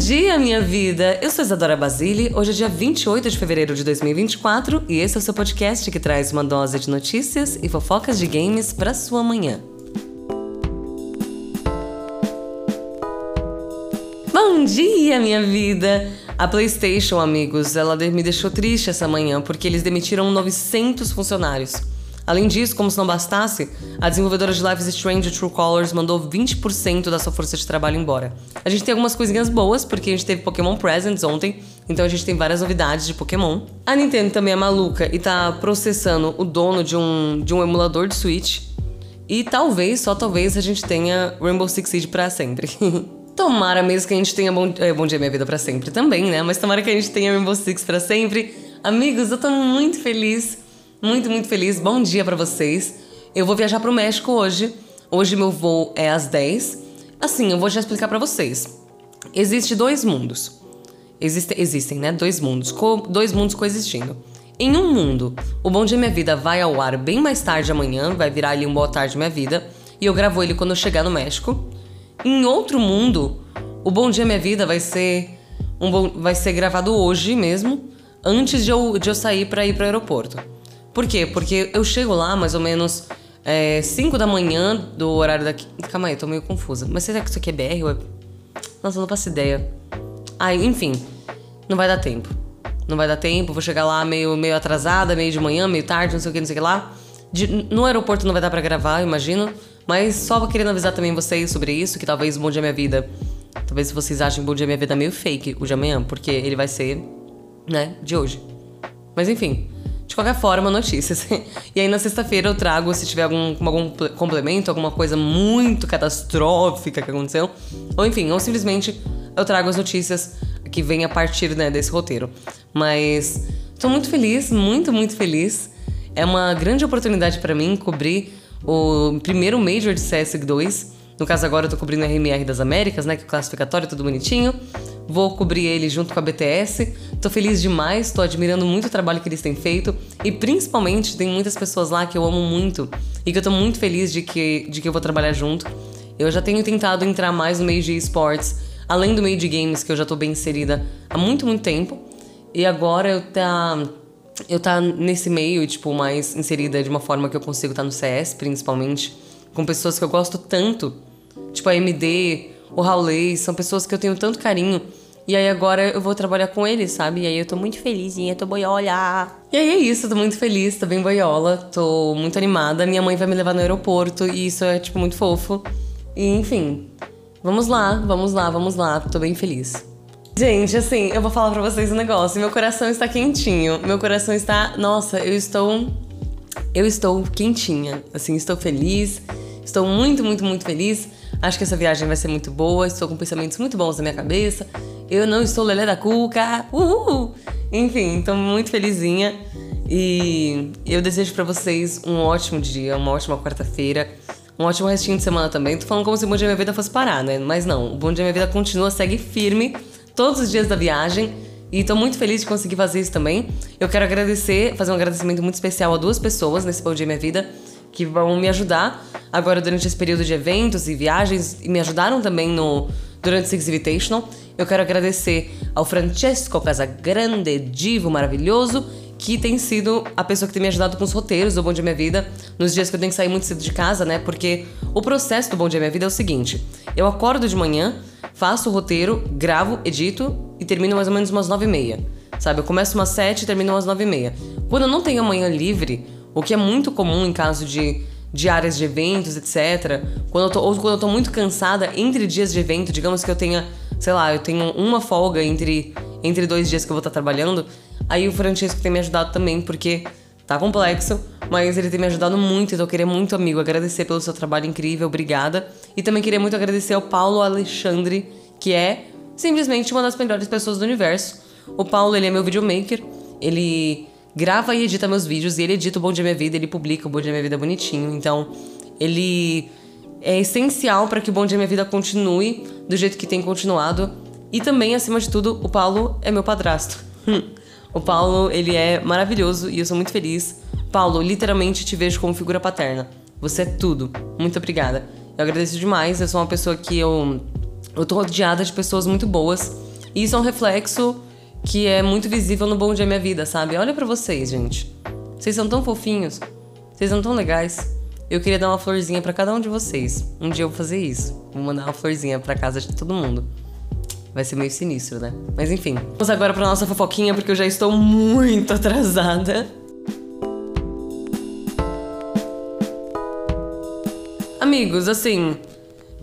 dia, minha vida! Eu sou Isadora Basile, hoje é dia 28 de fevereiro de 2024 e esse é o seu podcast que traz uma dose de notícias e fofocas de games para sua manhã. Bom dia, minha vida! A PlayStation, amigos, ela me deixou triste essa manhã porque eles demitiram 900 funcionários. Além disso, como se não bastasse, a desenvolvedora de Life is Strange True Colors mandou 20% da sua força de trabalho embora. A gente tem algumas coisinhas boas, porque a gente teve Pokémon Presents ontem, então a gente tem várias novidades de Pokémon. A Nintendo também é maluca e tá processando o dono de um, de um emulador de Switch. E talvez, só talvez, a gente tenha Rainbow Six Siege pra sempre. tomara mesmo que a gente tenha Bom, é, bom Dia Minha Vida pra sempre também, né? Mas tomara que a gente tenha Rainbow Six pra sempre. Amigos, eu tô muito feliz muito, muito feliz. Bom dia para vocês. Eu vou viajar pro México hoje. Hoje meu voo é às 10. Assim, eu vou já explicar para vocês. Existe dois mundos. Existe, existem, né? Dois mundos. Co dois mundos coexistindo. Em um mundo, o Bom Dia Minha Vida vai ao ar bem mais tarde amanhã, vai virar ali um Boa Tarde Minha Vida, e eu gravo ele quando eu chegar no México. Em outro mundo, o Bom Dia Minha Vida vai ser um bom, vai ser gravado hoje mesmo, antes de eu, de eu sair para ir para o aeroporto. Por quê? Porque eu chego lá mais ou menos 5 é, da manhã do horário daqui. Calma aí, tô meio confusa. Mas será que isso aqui é BR ou é... Nossa, eu não faço ideia. Ah, enfim, não vai dar tempo. Não vai dar tempo, vou chegar lá meio, meio atrasada, meio de manhã, meio tarde, não sei o que, não sei o que lá. De, no aeroporto não vai dar para gravar, imagino. Mas só querendo avisar também vocês sobre isso, que talvez o Bom Dia Minha Vida. Talvez vocês achem Bom Dia Minha Vida meio fake o de amanhã, porque ele vai ser, né, de hoje. Mas enfim. De qualquer forma, notícias. e aí na sexta-feira eu trago, se tiver algum, algum complemento, alguma coisa muito catastrófica que aconteceu. Ou enfim, ou simplesmente eu trago as notícias que vêm a partir né, desse roteiro. Mas estou muito feliz, muito, muito feliz. É uma grande oportunidade para mim cobrir o primeiro Major de CS2. No caso, agora eu tô cobrindo o RMR das Américas, né? Que é o classificatório, tudo bonitinho. Vou cobrir ele junto com a BTS. Tô feliz demais, tô admirando muito o trabalho que eles têm feito e principalmente tem muitas pessoas lá que eu amo muito e que eu tô muito feliz de que, de que eu vou trabalhar junto. Eu já tenho tentado entrar mais no meio de esportes, além do meio de games que eu já tô bem inserida há muito, muito tempo. E agora eu tá eu tá nesse meio, tipo, mais inserida de uma forma que eu consigo estar tá no CS, principalmente, com pessoas que eu gosto tanto, tipo a MD, o Raulês, são pessoas que eu tenho tanto carinho e aí agora eu vou trabalhar com ele, sabe? E aí eu tô muito felizinha, tô boiola. E aí é isso, tô muito feliz, tô bem boiola, tô muito animada. Minha mãe vai me levar no aeroporto e isso é, tipo, muito fofo. E enfim, vamos lá, vamos lá, vamos lá, tô bem feliz. Gente, assim, eu vou falar pra vocês um negócio. Meu coração está quentinho. Meu coração está. Nossa, eu estou. Eu estou quentinha. Assim, estou feliz. Estou muito, muito, muito feliz. Acho que essa viagem vai ser muito boa. Estou com pensamentos muito bons na minha cabeça. Eu não estou lelé da cuca. Uhul! Enfim, estou muito felizinha. E eu desejo para vocês um ótimo dia, uma ótima quarta-feira, um ótimo restinho de semana também. Tô falando como se o Bom Dia Minha Vida fosse parar, né? Mas não, o Bom Dia Minha Vida continua, segue firme todos os dias da viagem. E tô muito feliz de conseguir fazer isso também. Eu quero agradecer, fazer um agradecimento muito especial a duas pessoas nesse Bom Dia Minha Vida que vão me ajudar agora durante esse período de eventos e viagens e me ajudaram também no durante Six Invitational. Eu quero agradecer ao Francesco Casagrande, divo maravilhoso, que tem sido a pessoa que tem me ajudado com os roteiros do Bom Dia Minha Vida, nos dias que eu tenho que sair muito cedo de casa, né? Porque o processo do Bom Dia Minha Vida é o seguinte: eu acordo de manhã, faço o roteiro, gravo, edito e termino mais ou menos umas nove e meia. Sabe? Eu começo umas sete e termino umas nove e meia. Quando eu não tenho amanhã livre, o que é muito comum em caso de de áreas de eventos, etc. Quando eu tô, ou quando eu tô muito cansada entre dias de evento, digamos que eu tenha, sei lá, eu tenho uma folga entre, entre dois dias que eu vou estar trabalhando, aí o Francesco tem me ajudado também, porque tá complexo, mas ele tem me ajudado muito, então eu queria muito, amigo, agradecer pelo seu trabalho incrível, obrigada. E também queria muito agradecer ao Paulo Alexandre, que é simplesmente uma das melhores pessoas do universo. O Paulo, ele é meu videomaker, ele grava e edita meus vídeos e ele edita o Bom Dia Minha Vida, ele publica o Bom Dia Minha Vida bonitinho. Então, ele é essencial para que o Bom Dia Minha Vida continue do jeito que tem continuado. E também, acima de tudo, o Paulo é meu padrasto. o Paulo, ele é maravilhoso e eu sou muito feliz. Paulo, literalmente te vejo como figura paterna. Você é tudo. Muito obrigada. Eu agradeço demais. Eu sou uma pessoa que eu eu tô rodeada de pessoas muito boas E isso é um reflexo que é muito visível no Bom Dia Minha Vida, sabe? Olha para vocês, gente. Vocês são tão fofinhos. Vocês são tão legais. Eu queria dar uma florzinha para cada um de vocês. Um dia eu vou fazer isso. Vou mandar uma florzinha para casa de todo mundo. Vai ser meio sinistro, né? Mas enfim. Vamos agora pra nossa fofoquinha, porque eu já estou muito atrasada. Amigos, assim,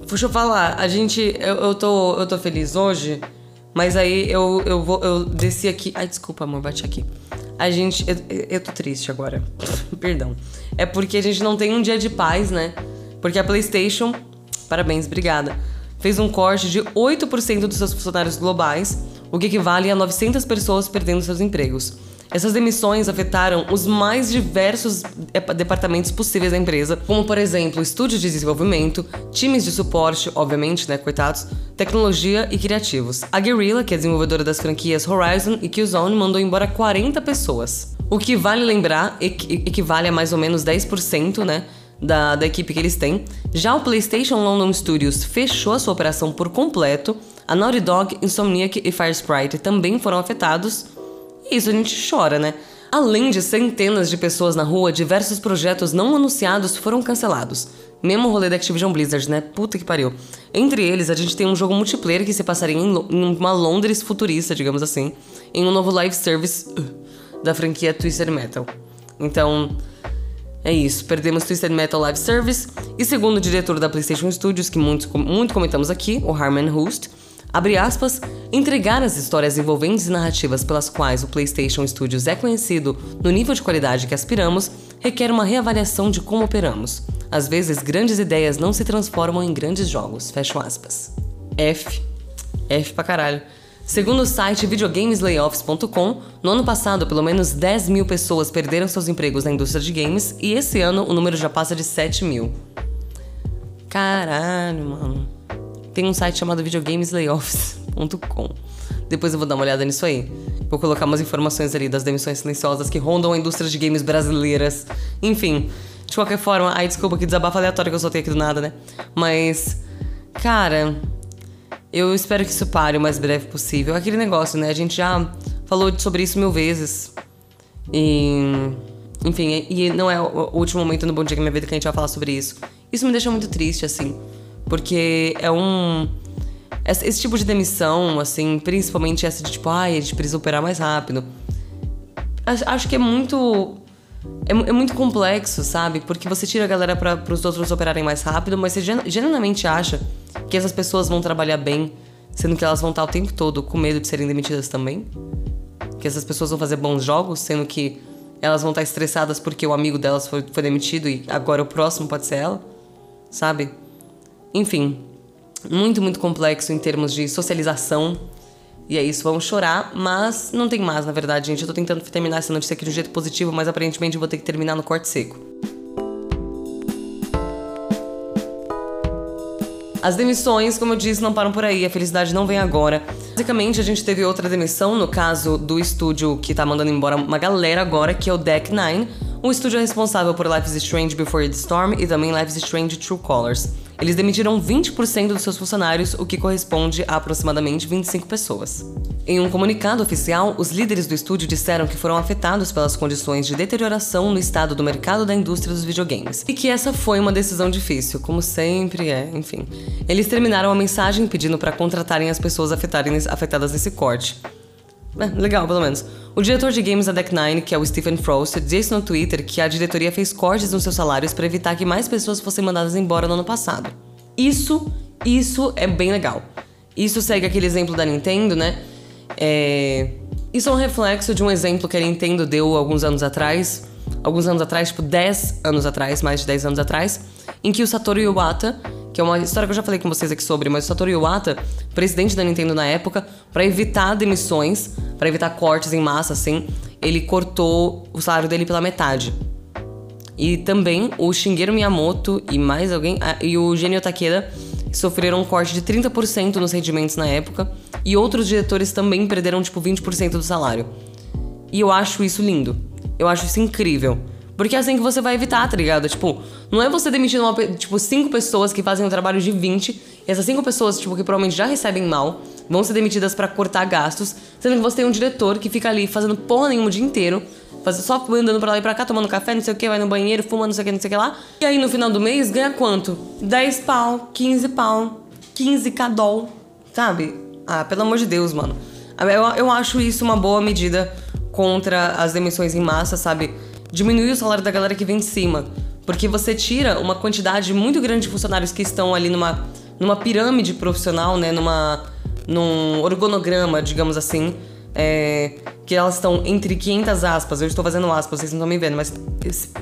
deixa eu falar, a gente. Eu, eu, tô, eu tô feliz hoje, mas aí eu, eu, vou, eu desci aqui. Ai, desculpa, amor, bate aqui. A gente. Eu, eu tô triste agora. Perdão. É porque a gente não tem um dia de paz, né? Porque a PlayStation. Parabéns, obrigada fez um corte de 8% dos seus funcionários globais, o que equivale a 900 pessoas perdendo seus empregos. Essas demissões afetaram os mais diversos departamentos possíveis da empresa, como por exemplo, estúdios de desenvolvimento, times de suporte, obviamente, né, coitados, tecnologia e criativos. A Guerrilla, que é desenvolvedora das franquias Horizon e Killzone, mandou embora 40 pessoas. O que vale lembrar equivale a mais ou menos 10%, né, da, da equipe que eles têm. Já o PlayStation London Studios fechou a sua operação por completo. A Naughty Dog, Insomniac e Firesprite também foram afetados. E isso a gente chora, né? Além de centenas de pessoas na rua, diversos projetos não anunciados foram cancelados. Mesmo o rolê da Activision Blizzard, né? Puta que pariu. Entre eles, a gente tem um jogo multiplayer que se passaria em, em uma Londres futurista, digamos assim, em um novo live service uh, da franquia Twisted Metal. Então, é isso, perdemos Twisted Metal Live Service e segundo o diretor da PlayStation Studios, que muito, muito comentamos aqui, o Harman Hust, abre aspas, entregar as histórias envolventes e narrativas pelas quais o PlayStation Studios é conhecido no nível de qualidade que aspiramos requer uma reavaliação de como operamos. Às vezes, grandes ideias não se transformam em grandes jogos, fecho aspas. F. F pra caralho. Segundo o site videogameslayoffs.com, no ano passado, pelo menos 10 mil pessoas perderam seus empregos na indústria de games e esse ano o número já passa de 7 mil. Caralho, mano. Tem um site chamado videogameslayoffs.com. Depois eu vou dar uma olhada nisso aí. Vou colocar umas informações ali das demissões silenciosas que rondam a indústria de games brasileiras. Enfim, de qualquer forma, ai, desculpa que desabafa aleatório que eu soltei aqui do nada, né? Mas, cara, eu espero que isso pare o mais breve possível. Aquele negócio, né? A gente já falou sobre isso mil vezes. E. Enfim, e não é o último momento no Bom Dia que minha vida que a gente vai falar sobre isso. Isso me deixa muito triste, assim. Porque é um. Esse tipo de demissão, assim, principalmente essa de tipo, ai, a gente precisa operar mais rápido. Acho que é muito. É, é muito complexo, sabe? Porque você tira a galera para os outros operarem mais rápido, mas você genuinamente acha que essas pessoas vão trabalhar bem, sendo que elas vão estar o tempo todo com medo de serem demitidas também? Que essas pessoas vão fazer bons jogos, sendo que elas vão estar estressadas porque o amigo delas foi, foi demitido e agora o próximo pode ser ela? Sabe? Enfim, muito, muito complexo em termos de socialização. E é isso, vamos chorar, mas não tem mais, na verdade, gente. Eu tô tentando terminar essa notícia aqui de um jeito positivo, mas aparentemente eu vou ter que terminar no corte seco. As demissões, como eu disse, não param por aí, a felicidade não vem agora. Basicamente, a gente teve outra demissão, no caso do estúdio que tá mandando embora uma galera agora, que é o Deck Nine. O estúdio responsável por Life is Strange Before the Storm e também Life is Strange True Colors. Eles demitiram 20% dos seus funcionários, o que corresponde a aproximadamente 25 pessoas. Em um comunicado oficial, os líderes do estúdio disseram que foram afetados pelas condições de deterioração no estado do mercado da indústria dos videogames e que essa foi uma decisão difícil, como sempre é, enfim. Eles terminaram a mensagem pedindo para contratarem as pessoas afetadas nesse corte. É, legal, pelo menos. O diretor de games da Deck Nine, que é o Stephen Frost, disse no Twitter que a diretoria fez cortes nos seus salários para evitar que mais pessoas fossem mandadas embora no ano passado. Isso, isso é bem legal. Isso segue aquele exemplo da Nintendo, né? É... Isso é um reflexo de um exemplo que a Nintendo deu alguns anos atrás, alguns anos atrás, tipo 10 anos atrás, mais de 10 anos atrás, em que o Satoru Iwata que é uma história que eu já falei com vocês aqui sobre, mas o Satoru Iwata, presidente da Nintendo na época, para evitar demissões, para evitar cortes em massa, assim, ele cortou o salário dele pela metade. E também o Shigeru Miyamoto e mais alguém, ah, e o Genio Takeda sofreram um corte de 30% nos rendimentos na época, e outros diretores também perderam tipo 20% do salário. E eu acho isso lindo. Eu acho isso incrível. Porque é assim que você vai evitar, tá ligado? Tipo, não é você demitindo, uma, tipo, cinco pessoas que fazem um trabalho de 20, e essas cinco pessoas, tipo, que provavelmente já recebem mal, vão ser demitidas para cortar gastos, sendo que você tem um diretor que fica ali fazendo porra nenhuma o dia inteiro, faz, só andando pra lá e pra cá, tomando café, não sei o que, vai no banheiro, fuma, não sei o que, não sei o que lá. E aí no final do mês ganha quanto? 10 pau, 15 pau, 15 cadol, sabe? Ah, pelo amor de Deus, mano. Eu, eu acho isso uma boa medida contra as demissões em massa, sabe? Diminuir o salário da galera que vem de cima. Porque você tira uma quantidade muito grande de funcionários que estão ali numa, numa pirâmide profissional, né? Numa, num organograma, digamos assim. É, que elas estão entre 500 aspas, eu estou fazendo aspas, vocês não estão me vendo, mas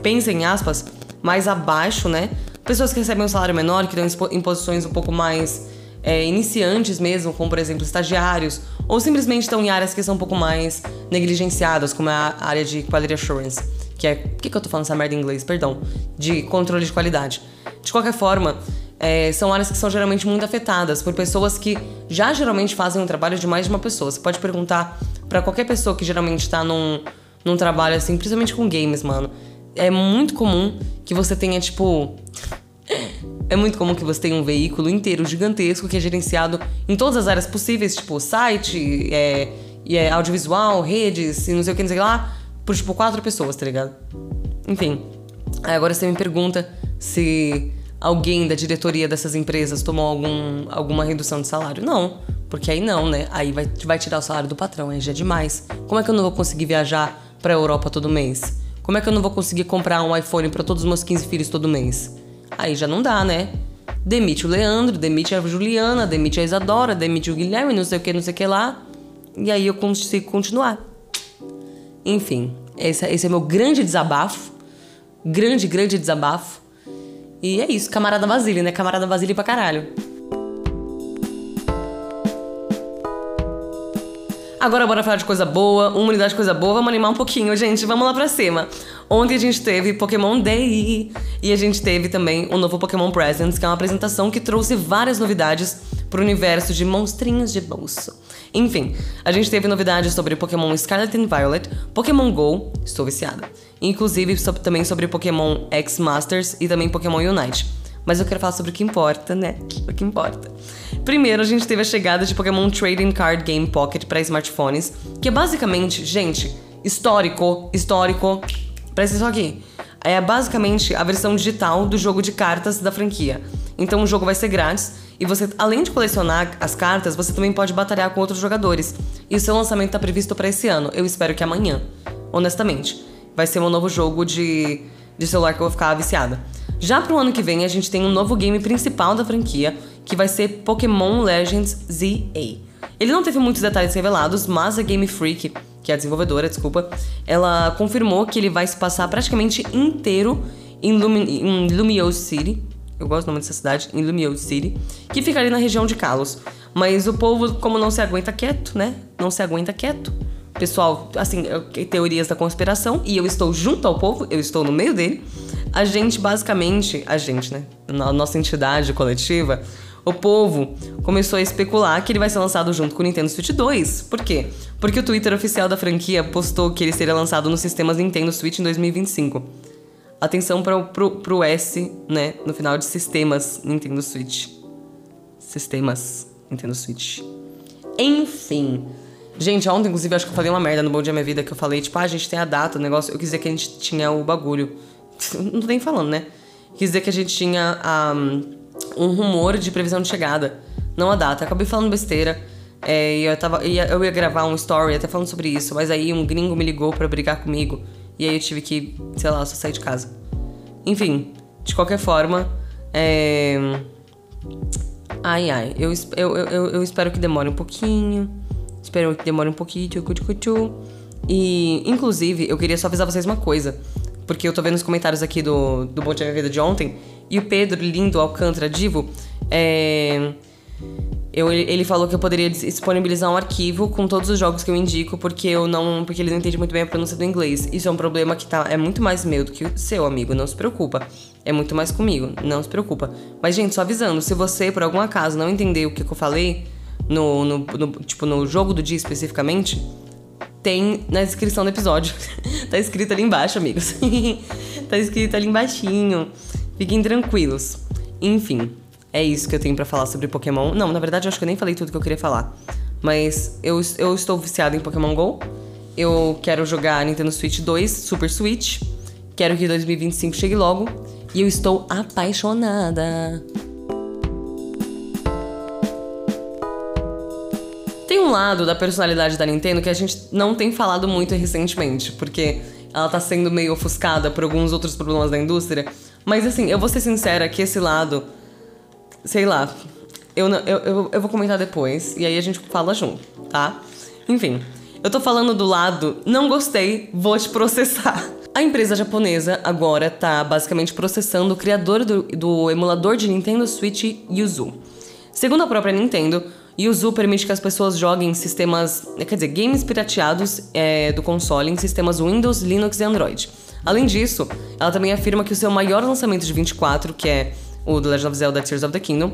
pensem em aspas, mais abaixo, né? Pessoas que recebem um salário menor, que estão em posições um pouco mais é, iniciantes mesmo, como por exemplo estagiários, ou simplesmente estão em áreas que são um pouco mais negligenciadas, como a área de quality assurance, que é. Por que, que eu tô falando essa merda em inglês? Perdão. De controle de qualidade. De qualquer forma, é, são áreas que são geralmente muito afetadas por pessoas que já geralmente fazem um trabalho de mais de uma pessoa. Você pode perguntar para qualquer pessoa que geralmente tá num, num trabalho assim, principalmente com games, mano. É muito comum que você tenha, tipo, é muito comum que você tenha um veículo inteiro gigantesco que é gerenciado em todas as áreas possíveis, tipo site, é, é audiovisual, redes e não sei o que, não sei lá, por tipo quatro pessoas, tá ligado? Enfim. Agora você me pergunta se alguém da diretoria dessas empresas tomou algum, alguma redução de salário. Não, porque aí não, né? Aí vai, vai tirar o salário do patrão, aí já é demais. Como é que eu não vou conseguir viajar pra Europa todo mês? Como é que eu não vou conseguir comprar um iPhone para todos os meus 15 filhos todo mês? Aí já não dá, né? Demite o Leandro, demite a Juliana, demite a Isadora, demite o Guilherme, não sei o que, não sei o que lá. E aí eu consigo continuar. Enfim, esse, esse é meu grande desabafo. Grande, grande desabafo. E é isso, camarada Basílio, né? Camarada Basílio pra caralho. Agora bora falar de coisa boa, uma unidade de coisa boa, vamos animar um pouquinho, gente. Vamos lá pra cima. Ontem a gente teve Pokémon Day e a gente teve também o novo Pokémon Presents, que é uma apresentação que trouxe várias novidades pro universo de monstrinhos de bolso. Enfim, a gente teve novidades sobre Pokémon Scarlet and Violet, Pokémon GO, estou viciada. Inclusive sobre, também sobre Pokémon X Masters e também Pokémon Unite. Mas eu quero falar sobre o que importa, né? O que importa. Primeiro, a gente teve a chegada de Pokémon Trading Card Game Pocket para smartphones, que é basicamente, gente, histórico, histórico. Presta isso aqui. É basicamente a versão digital do jogo de cartas da franquia. Então o jogo vai ser grátis e você, além de colecionar as cartas, você também pode batalhar com outros jogadores. E o seu lançamento está previsto para esse ano. Eu espero que amanhã, honestamente. Vai ser um novo jogo de, de celular que eu vou ficar viciada. Já pro ano que vem, a gente tem um novo game principal da franquia, que vai ser Pokémon Legends ZA. Ele não teve muitos detalhes revelados, mas a Game Freak, que é a desenvolvedora, desculpa, ela confirmou que ele vai se passar praticamente inteiro em, Lumi em City. Eu gosto nome dessa cidade, em Lumiose City, que fica ali na região de Kalos. Mas o povo, como não se aguenta quieto, né? Não se aguenta quieto. Pessoal, assim, teorias da conspiração, e eu estou junto ao povo, eu estou no meio dele. A gente, basicamente, a gente, né? A nossa entidade coletiva, o povo começou a especular que ele vai ser lançado junto com o Nintendo Switch 2. Por quê? Porque o Twitter oficial da franquia postou que ele seria lançado nos sistemas Nintendo Switch em 2025. Atenção para pro S, né? No final de sistemas Nintendo Switch. Sistemas Nintendo Switch. Enfim. Gente, ontem, inclusive, acho que eu falei uma merda no Bom Dia Minha Vida, que eu falei, tipo, ah, a gente tem a data, o negócio. Eu quis dizer que a gente tinha o bagulho. Não tô nem falando, né? Quis dizer que a gente tinha. Um, um rumor de previsão de chegada, não a data. Acabei falando besteira. É, eu, tava, ia, eu ia gravar um story até falando sobre isso, mas aí um gringo me ligou para brigar comigo. E aí eu tive que, sei lá, só sair de casa. Enfim, de qualquer forma. É... Ai, ai. Eu, eu, eu, eu espero que demore um pouquinho. Espero que demore um pouquinho. E, inclusive, eu queria só avisar vocês uma coisa. Porque eu tô vendo os comentários aqui do, do Bom Dia Minha Vida de ontem. E o Pedro Lindo Alcântara Divo, é, eu, ele falou que eu poderia disponibilizar um arquivo com todos os jogos que eu indico, porque eu não. Porque ele não entende muito bem a pronúncia do inglês. Isso é um problema que tá, é muito mais meu do que o seu, amigo. Não se preocupa. É muito mais comigo. Não se preocupa. Mas, gente, só avisando, se você, por algum acaso, não entender o que, que eu falei, no, no, no, tipo, no jogo do dia especificamente, tem na descrição do episódio. tá escrito ali embaixo, amigos. tá escrito ali embaixinho. Fiquem tranquilos. Enfim, é isso que eu tenho para falar sobre Pokémon. Não, na verdade, eu acho que eu nem falei tudo que eu queria falar. Mas eu, eu estou viciado em Pokémon GO. Eu quero jogar Nintendo Switch 2, Super Switch. Quero que 2025 chegue logo. E eu estou apaixonada. Tem um lado da personalidade da Nintendo que a gente não tem falado muito recentemente, porque ela tá sendo meio ofuscada por alguns outros problemas da indústria. Mas assim, eu vou ser sincera que esse lado sei lá. Eu, eu, eu, eu vou comentar depois e aí a gente fala junto, tá? Enfim, eu tô falando do lado não gostei, vou te processar. A empresa japonesa agora tá basicamente processando o criador do, do emulador de Nintendo Switch Yuzu. Segundo a própria Nintendo, Yuzu permite que as pessoas joguem sistemas, quer dizer, games pirateados é, do console em sistemas Windows, Linux e Android. Além disso, ela também afirma que o seu maior lançamento de 24, que é o The Legend of Zelda Tears of the Kingdom,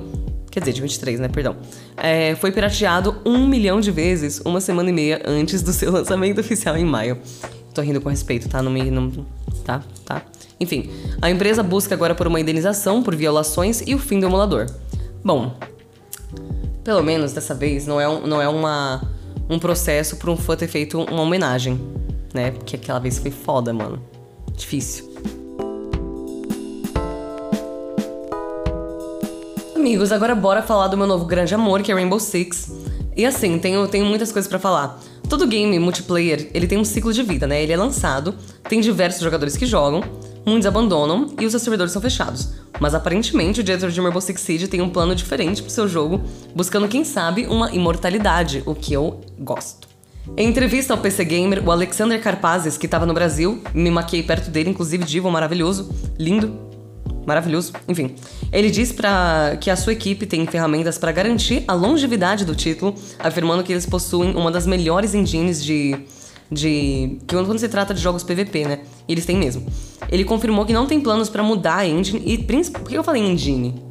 quer dizer, de 23, né? Perdão. É, foi pirateado um milhão de vezes uma semana e meia antes do seu lançamento oficial em maio. Tô rindo com respeito, tá? Não me. Não, tá? Tá? Enfim, a empresa busca agora por uma indenização por violações e o fim do emulador. Bom, pelo menos dessa vez não é, um, não é uma, um processo por um fã ter feito uma homenagem, né? Porque aquela vez foi foda, mano. Difícil. Amigos, agora bora falar do meu novo grande amor, que é Rainbow Six. E assim, tenho, tenho muitas coisas para falar. Todo game multiplayer, ele tem um ciclo de vida, né? Ele é lançado, tem diversos jogadores que jogam, muitos abandonam e os seus servidores são fechados. Mas aparentemente o diretor de Rainbow Six Siege tem um plano diferente pro seu jogo, buscando, quem sabe, uma imortalidade, o que eu gosto. Em entrevista ao PC Gamer, o Alexander Karpazes, que estava no Brasil, me maquei perto dele, inclusive divo maravilhoso, lindo, maravilhoso. Enfim, ele diz para que a sua equipe tem ferramentas para garantir a longevidade do título, afirmando que eles possuem uma das melhores engines de de que quando se trata de jogos PVP, né? Eles têm mesmo. Ele confirmou que não tem planos para mudar a engine e por que eu falei engine?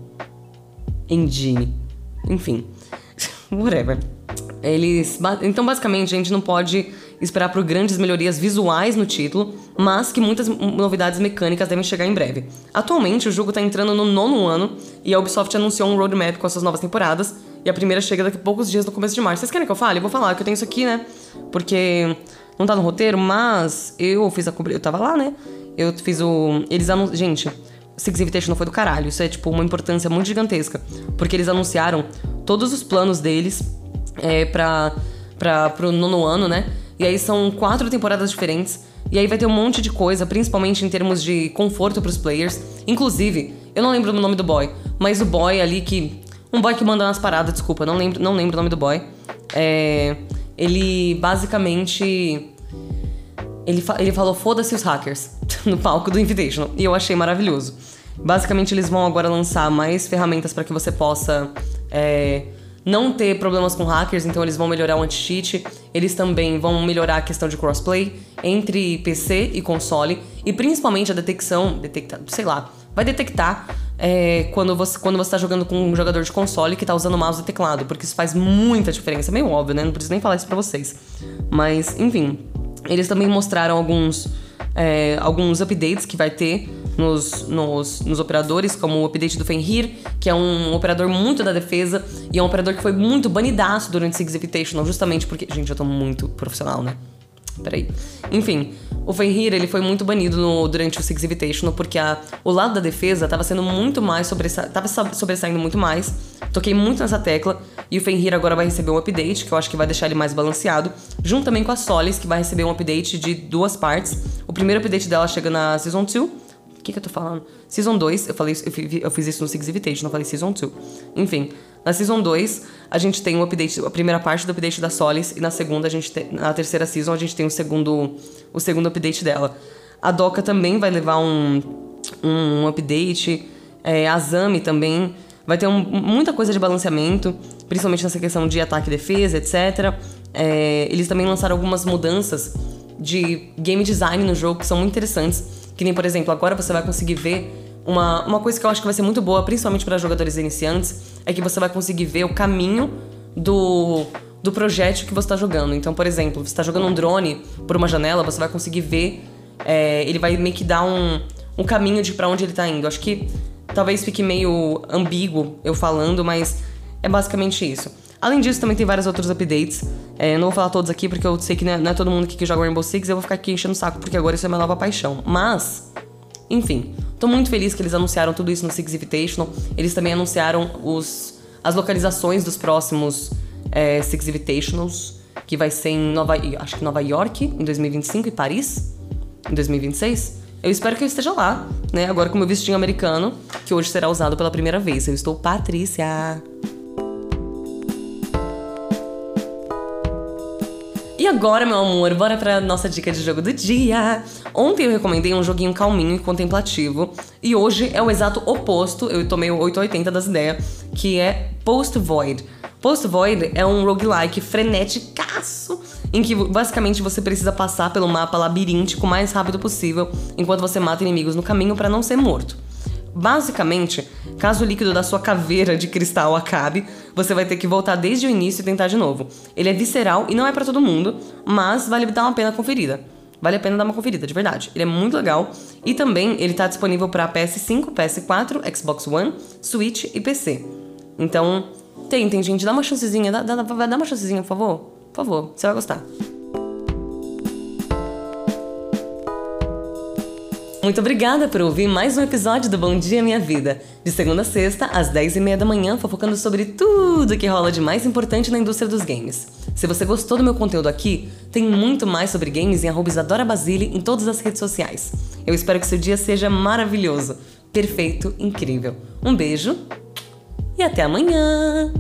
Engine. Enfim. Whatever. Eles então basicamente a gente não pode esperar por grandes melhorias visuais no título, mas que muitas novidades mecânicas devem chegar em breve. Atualmente, o jogo está entrando no nono ano e a Ubisoft anunciou um roadmap com as suas novas temporadas, e a primeira chega daqui a poucos dias no começo de março. Vocês querem que eu fale? Eu vou falar que eu tenho isso aqui, né? Porque não tá no roteiro, mas eu fiz a cobertura. Eu tava lá, né? Eu fiz o. Eles anunciaram. Gente, Six Invitation não foi do caralho. Isso é, tipo, uma importância muito gigantesca. Porque eles anunciaram todos os planos deles é, pra, pro nono ano, né? E aí são quatro temporadas diferentes. E aí vai ter um monte de coisa, principalmente em termos de conforto para os players. Inclusive, eu não lembro o nome do boy, mas o boy ali que. Um boy que manda umas paradas, desculpa, não lembro, não lembro o nome do boy. É, ele basicamente. Ele, fa ele falou foda-se os hackers no palco do Invitational. E eu achei maravilhoso. Basicamente, eles vão agora lançar mais ferramentas para que você possa. É, não ter problemas com hackers, então eles vão melhorar o anti-cheat. Eles também vão melhorar a questão de crossplay entre PC e console e principalmente a detecção, detectar, sei lá, vai detectar é, quando você quando você está jogando com um jogador de console que está usando mouse e teclado, porque isso faz muita diferença, é meio óbvio, né? Não preciso nem falar isso para vocês. Mas, enfim, eles também mostraram alguns é, alguns updates que vai ter nos, nos, nos, operadores, como o update do Fenrir, que é um operador muito da defesa e é um operador que foi muito banidaço durante Six Invitational, justamente porque. Gente, eu tô muito profissional, né? Peraí. Enfim, o Fenrir ele foi muito banido no, durante o Six Invitational porque a, o lado da defesa estava sendo muito mais sobressa, tava sobressaindo muito mais. Toquei muito nessa tecla e o Fenrir agora vai receber um update que eu acho que vai deixar ele mais balanceado, também com a Solis que vai receber um update de duas partes. O primeiro update dela chega na Season 2 o que, que eu tô falando? Season 2, eu falei, eu fiz, eu fiz isso no Six Invitation, não falei Season 2. Enfim, na Season 2, a gente tem o um update, a primeira parte do update da Solis, e na segunda, a gente tem, na terceira Season, a gente tem o segundo, o segundo update dela. A Doka também vai levar um, um update, é, a Zami também vai ter um, muita coisa de balanceamento, principalmente nessa questão de ataque e defesa, etc. É, eles também lançaram algumas mudanças de game design no jogo que são muito interessantes que nem, por exemplo, agora você vai conseguir ver uma, uma coisa que eu acho que vai ser muito boa, principalmente para jogadores iniciantes, é que você vai conseguir ver o caminho do, do projétil que você está jogando. Então, por exemplo, você está jogando um drone por uma janela, você vai conseguir ver. É, ele vai meio que dar um, um caminho de para onde ele está indo. Acho que Talvez fique meio ambíguo eu falando, mas é basicamente isso. Além disso, também tem vários outros updates. É, não vou falar todos aqui, porque eu sei que não é, não é todo mundo aqui que joga Rainbow Six. Eu vou ficar aqui enchendo o saco, porque agora isso é minha nova paixão. Mas, enfim, tô muito feliz que eles anunciaram tudo isso no Six Invitational. Eles também anunciaram os, as localizações dos próximos é, Six Invitationals, que vai ser em Nova, acho que Nova York, em 2025, e Paris, em 2026. Eu espero que eu esteja lá, né? Agora com meu vestinho americano, que hoje será usado pela primeira vez. Eu estou Patrícia. E agora, meu amor, bora pra nossa dica de jogo do dia. Ontem eu recomendei um joguinho calminho e contemplativo. E hoje é o exato oposto, eu tomei o 880 das ideias, que é Post Void. Post Void é um roguelike freneticaço, em que basicamente você precisa passar pelo mapa labiríntico o mais rápido possível, enquanto você mata inimigos no caminho para não ser morto. Basicamente, caso o líquido da sua caveira de cristal acabe, você vai ter que voltar desde o início e tentar de novo. Ele é visceral e não é para todo mundo, mas vale dar uma pena conferida. Vale a pena dar uma conferida, de verdade. Ele é muito legal e também ele tá disponível para PS5, PS4, Xbox One, Switch e PC. Então, tentem, gente, dá uma chancezinha, dá, dá, dá uma chancezinha, por favor. Por favor, você vai gostar. Muito obrigada por ouvir mais um episódio do Bom Dia Minha Vida. De segunda a sexta, às 10h30 da manhã, fofocando sobre tudo que rola de mais importante na indústria dos games. Se você gostou do meu conteúdo aqui, tem muito mais sobre games em Isadora Basile em todas as redes sociais. Eu espero que seu dia seja maravilhoso, perfeito, incrível. Um beijo e até amanhã!